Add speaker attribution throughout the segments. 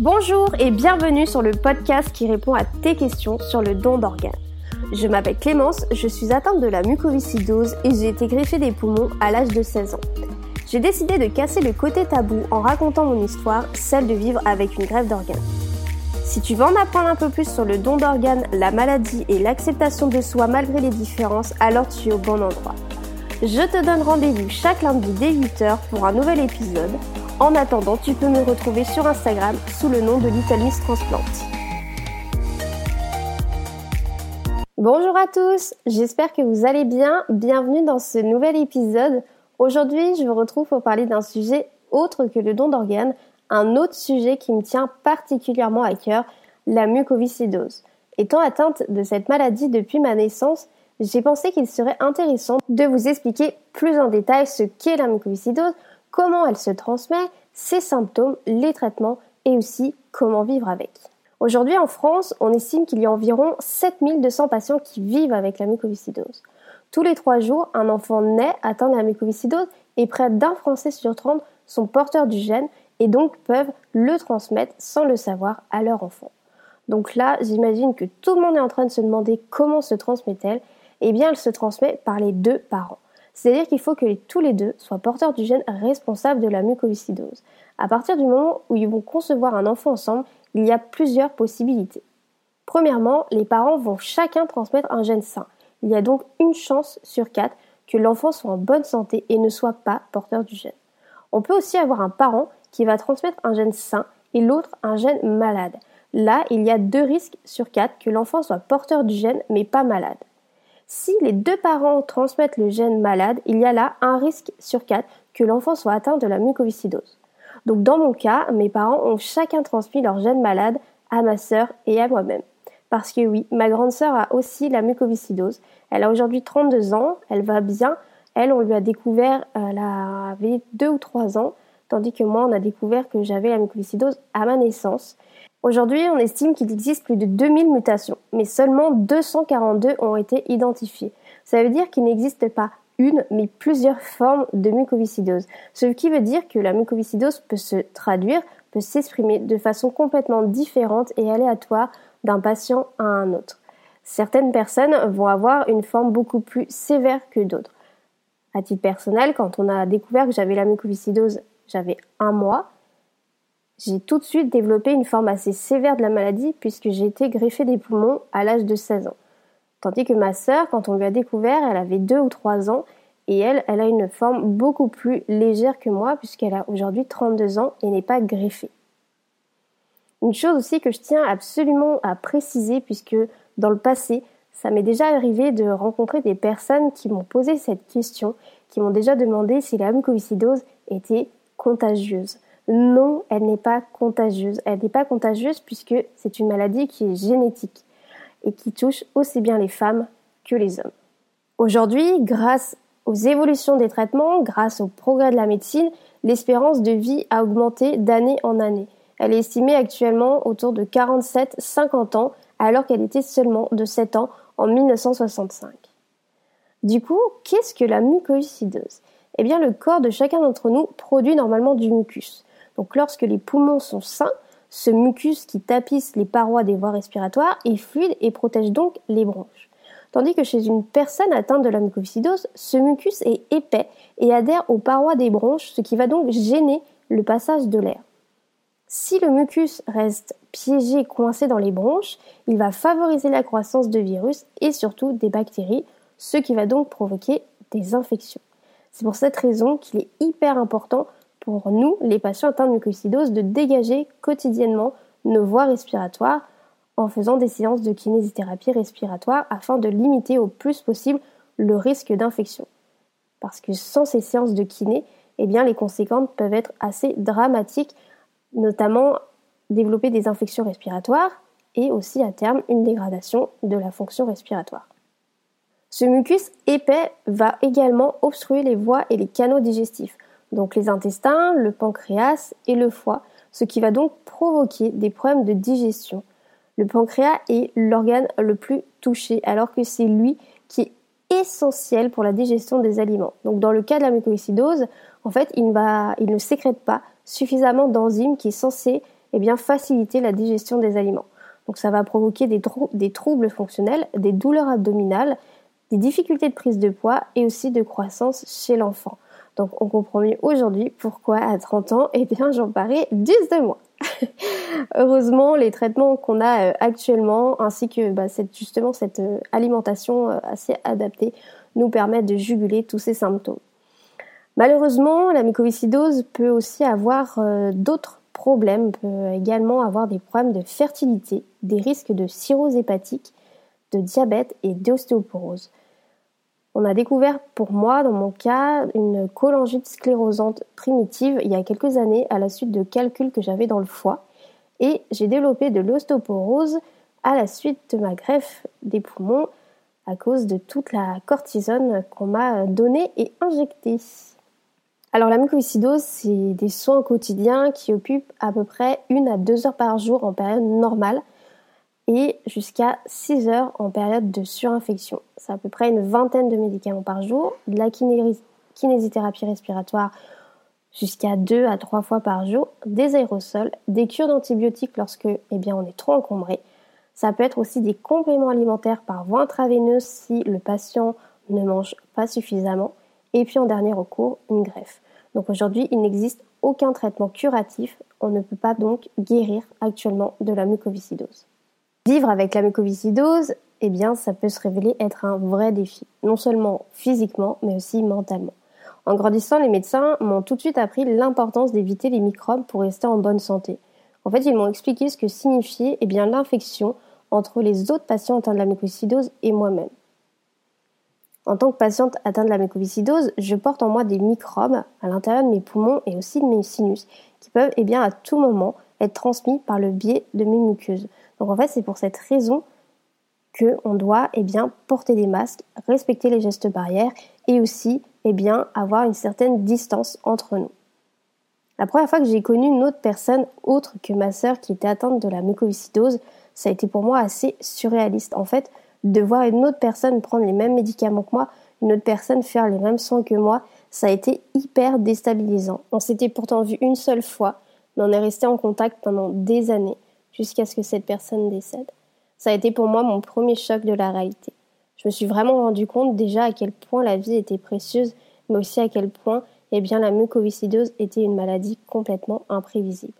Speaker 1: Bonjour et bienvenue sur le podcast qui répond à tes questions sur le don d'organes. Je m'appelle Clémence, je suis atteinte de la mucoviscidose et j'ai été greffée des poumons à l'âge de 16 ans. J'ai décidé de casser le côté tabou en racontant mon histoire, celle de vivre avec une greffe d'organes. Si tu veux en apprendre un peu plus sur le don d'organes, la maladie et l'acceptation de soi malgré les différences, alors tu es au bon endroit. Je te donne rendez-vous chaque lundi dès 8h pour un nouvel épisode. En attendant, tu peux me retrouver sur Instagram sous le nom de Little Miss Transplant. Bonjour à tous, j'espère que vous allez bien. Bienvenue dans ce nouvel épisode. Aujourd'hui, je vous retrouve pour parler d'un sujet autre que le don d'organes, un autre sujet qui me tient particulièrement à cœur, la mucoviscidose. Étant atteinte de cette maladie depuis ma naissance, j'ai pensé qu'il serait intéressant de vous expliquer plus en détail ce qu'est la mucoviscidose comment elle se transmet, ses symptômes, les traitements et aussi comment vivre avec. Aujourd'hui en France, on estime qu'il y a environ 7200 patients qui vivent avec la mucoviscidose. Tous les trois jours, un enfant naît atteint de la mucoviscidose et près d'un Français sur 30 sont porteurs du gène et donc peuvent le transmettre sans le savoir à leur enfant. Donc là, j'imagine que tout le monde est en train de se demander comment se transmet-elle Eh bien, elle se transmet par les deux parents. C'est-à-dire qu'il faut que tous les deux soient porteurs du gène responsable de la mucoviscidose. À partir du moment où ils vont concevoir un enfant ensemble, il y a plusieurs possibilités. Premièrement, les parents vont chacun transmettre un gène sain. Il y a donc une chance sur quatre que l'enfant soit en bonne santé et ne soit pas porteur du gène. On peut aussi avoir un parent qui va transmettre un gène sain et l'autre un gène malade. Là, il y a deux risques sur quatre que l'enfant soit porteur du gène mais pas malade. Si les deux parents transmettent le gène malade, il y a là un risque sur quatre que l'enfant soit atteint de la mucoviscidose. Donc dans mon cas, mes parents ont chacun transmis leur gène malade à ma sœur et à moi-même. Parce que oui, ma grande sœur a aussi la mucoviscidose. Elle a aujourd'hui 32 ans, elle va bien. Elle, on lui a découvert, elle avait 2 ou 3 ans, tandis que moi, on a découvert que j'avais la mucoviscidose à ma naissance. Aujourd'hui, on estime qu'il existe plus de 2000 mutations, mais seulement 242 ont été identifiées. Ça veut dire qu'il n'existe pas une, mais plusieurs formes de mucoviscidose. Ce qui veut dire que la mucoviscidose peut se traduire, peut s'exprimer de façon complètement différente et aléatoire d'un patient à un autre. Certaines personnes vont avoir une forme beaucoup plus sévère que d'autres. À titre personnel, quand on a découvert que j'avais la mucoviscidose, j'avais un mois. J'ai tout de suite développé une forme assez sévère de la maladie puisque j'ai été greffée des poumons à l'âge de 16 ans. Tandis que ma sœur, quand on lui a découvert, elle avait 2 ou 3 ans et elle, elle a une forme beaucoup plus légère que moi puisqu'elle a aujourd'hui 32 ans et n'est pas greffée. Une chose aussi que je tiens absolument à préciser puisque dans le passé, ça m'est déjà arrivé de rencontrer des personnes qui m'ont posé cette question, qui m'ont déjà demandé si la mucoviscidose était contagieuse. Non, elle n'est pas contagieuse. Elle n'est pas contagieuse puisque c'est une maladie qui est génétique et qui touche aussi bien les femmes que les hommes. Aujourd'hui, grâce aux évolutions des traitements, grâce au progrès de la médecine, l'espérance de vie a augmenté d'année en année. Elle est estimée actuellement autour de 47-50 ans alors qu'elle était seulement de 7 ans en 1965. Du coup, qu'est-ce que la mucoviscidose? Eh bien, le corps de chacun d'entre nous produit normalement du mucus. Donc lorsque les poumons sont sains, ce mucus qui tapisse les parois des voies respiratoires est fluide et protège donc les bronches. Tandis que chez une personne atteinte de la mucoviscidose, ce mucus est épais et adhère aux parois des bronches, ce qui va donc gêner le passage de l'air. Si le mucus reste piégé, coincé dans les bronches, il va favoriser la croissance de virus et surtout des bactéries, ce qui va donc provoquer des infections. C'est pour cette raison qu'il est hyper important pour nous, les patients atteints de mucoviscidose, de dégager quotidiennement nos voies respiratoires en faisant des séances de kinésithérapie respiratoire afin de limiter au plus possible le risque d'infection. Parce que sans ces séances de kiné, eh les conséquences peuvent être assez dramatiques, notamment développer des infections respiratoires et aussi à terme une dégradation de la fonction respiratoire. Ce mucus épais va également obstruer les voies et les canaux digestifs, donc les intestins, le pancréas et le foie, ce qui va donc provoquer des problèmes de digestion. Le pancréas est l'organe le plus touché alors que c'est lui qui est essentiel pour la digestion des aliments. Donc dans le cas de la mucoviscidose, en fait, il, ne sécrète pas suffisamment d'enzymes qui est censé eh bien, faciliter la digestion des aliments. Donc ça va provoquer des troubles fonctionnels, des douleurs abdominales, des difficultés de prise de poids et aussi de croissance chez l'enfant. Donc on comprend mieux aujourd'hui pourquoi à 30 ans, eh bien j'en parais 10 de moi. Heureusement, les traitements qu'on a euh, actuellement, ainsi que bah, justement cette euh, alimentation euh, assez adaptée, nous permettent de juguler tous ces symptômes. Malheureusement, la mycoviscidose peut aussi avoir d'autres problèmes, peut également avoir des problèmes de fertilité, des risques de cirrhose hépatique, de diabète et d'ostéoporose. On a découvert pour moi, dans mon cas, une cholangite sclérosante primitive il y a quelques années à la suite de calculs que j'avais dans le foie. Et j'ai développé de l'ostéoporose à la suite de ma greffe des poumons à cause de toute la cortisone qu'on m'a donnée et injectée. Alors la mucoviscidose, c'est des soins quotidiens qui occupent à peu près une à deux heures par jour en période normale et jusqu'à 6 heures en période de surinfection. C'est à peu près une vingtaine de médicaments par jour, de la kinésithérapie respiratoire jusqu'à 2 à 3 fois par jour, des aérosols, des cures d'antibiotiques lorsque eh bien, on est trop encombré. Ça peut être aussi des compléments alimentaires par voie intraveineuse si le patient ne mange pas suffisamment. Et puis en dernier recours, une greffe. Donc aujourd'hui, il n'existe aucun traitement curatif. On ne peut pas donc guérir actuellement de la mucoviscidose. Vivre avec la mucoviscidose, eh bien, ça peut se révéler être un vrai défi, non seulement physiquement, mais aussi mentalement. En grandissant, les médecins m'ont tout de suite appris l'importance d'éviter les microbes pour rester en bonne santé. En fait, ils m'ont expliqué ce que signifiait eh l'infection entre les autres patients atteints de la mucoviscidose et moi-même. En tant que patiente atteinte de la mucoviscidose, je porte en moi des microbes à l'intérieur de mes poumons et aussi de mes sinus qui peuvent eh bien, à tout moment être transmis par le biais de mes muqueuses. Donc en fait, c'est pour cette raison qu'on doit eh bien, porter des masques, respecter les gestes barrières et aussi eh bien, avoir une certaine distance entre nous. La première fois que j'ai connu une autre personne autre que ma sœur qui était atteinte de la mucoviscidose, ça a été pour moi assez surréaliste. En fait, de voir une autre personne prendre les mêmes médicaments que moi, une autre personne faire les mêmes soins que moi, ça a été hyper déstabilisant. On s'était pourtant vu une seule fois, mais on est resté en contact pendant des années jusqu'à ce que cette personne décède. Ça a été pour moi mon premier choc de la réalité. Je me suis vraiment rendu compte déjà à quel point la vie était précieuse, mais aussi à quel point eh bien, la mucoviscidose était une maladie complètement imprévisible.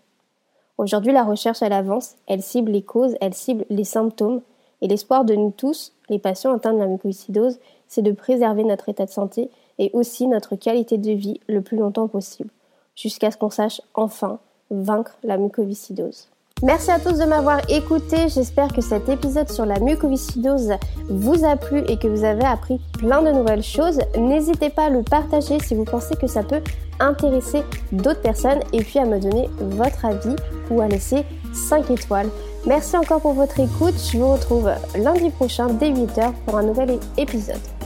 Speaker 1: Aujourd'hui, la recherche, elle avance, elle cible les causes, elle cible les symptômes, et l'espoir de nous tous, les patients atteints de la mucoviscidose, c'est de préserver notre état de santé et aussi notre qualité de vie le plus longtemps possible, jusqu'à ce qu'on sache enfin vaincre la mucoviscidose. Merci à tous de m'avoir écouté. J'espère que cet épisode sur la mucoviscidose vous a plu et que vous avez appris plein de nouvelles choses. N'hésitez pas à le partager si vous pensez que ça peut intéresser d'autres personnes et puis à me donner votre avis ou à laisser 5 étoiles. Merci encore pour votre écoute. Je vous retrouve lundi prochain dès 8h pour un nouvel épisode.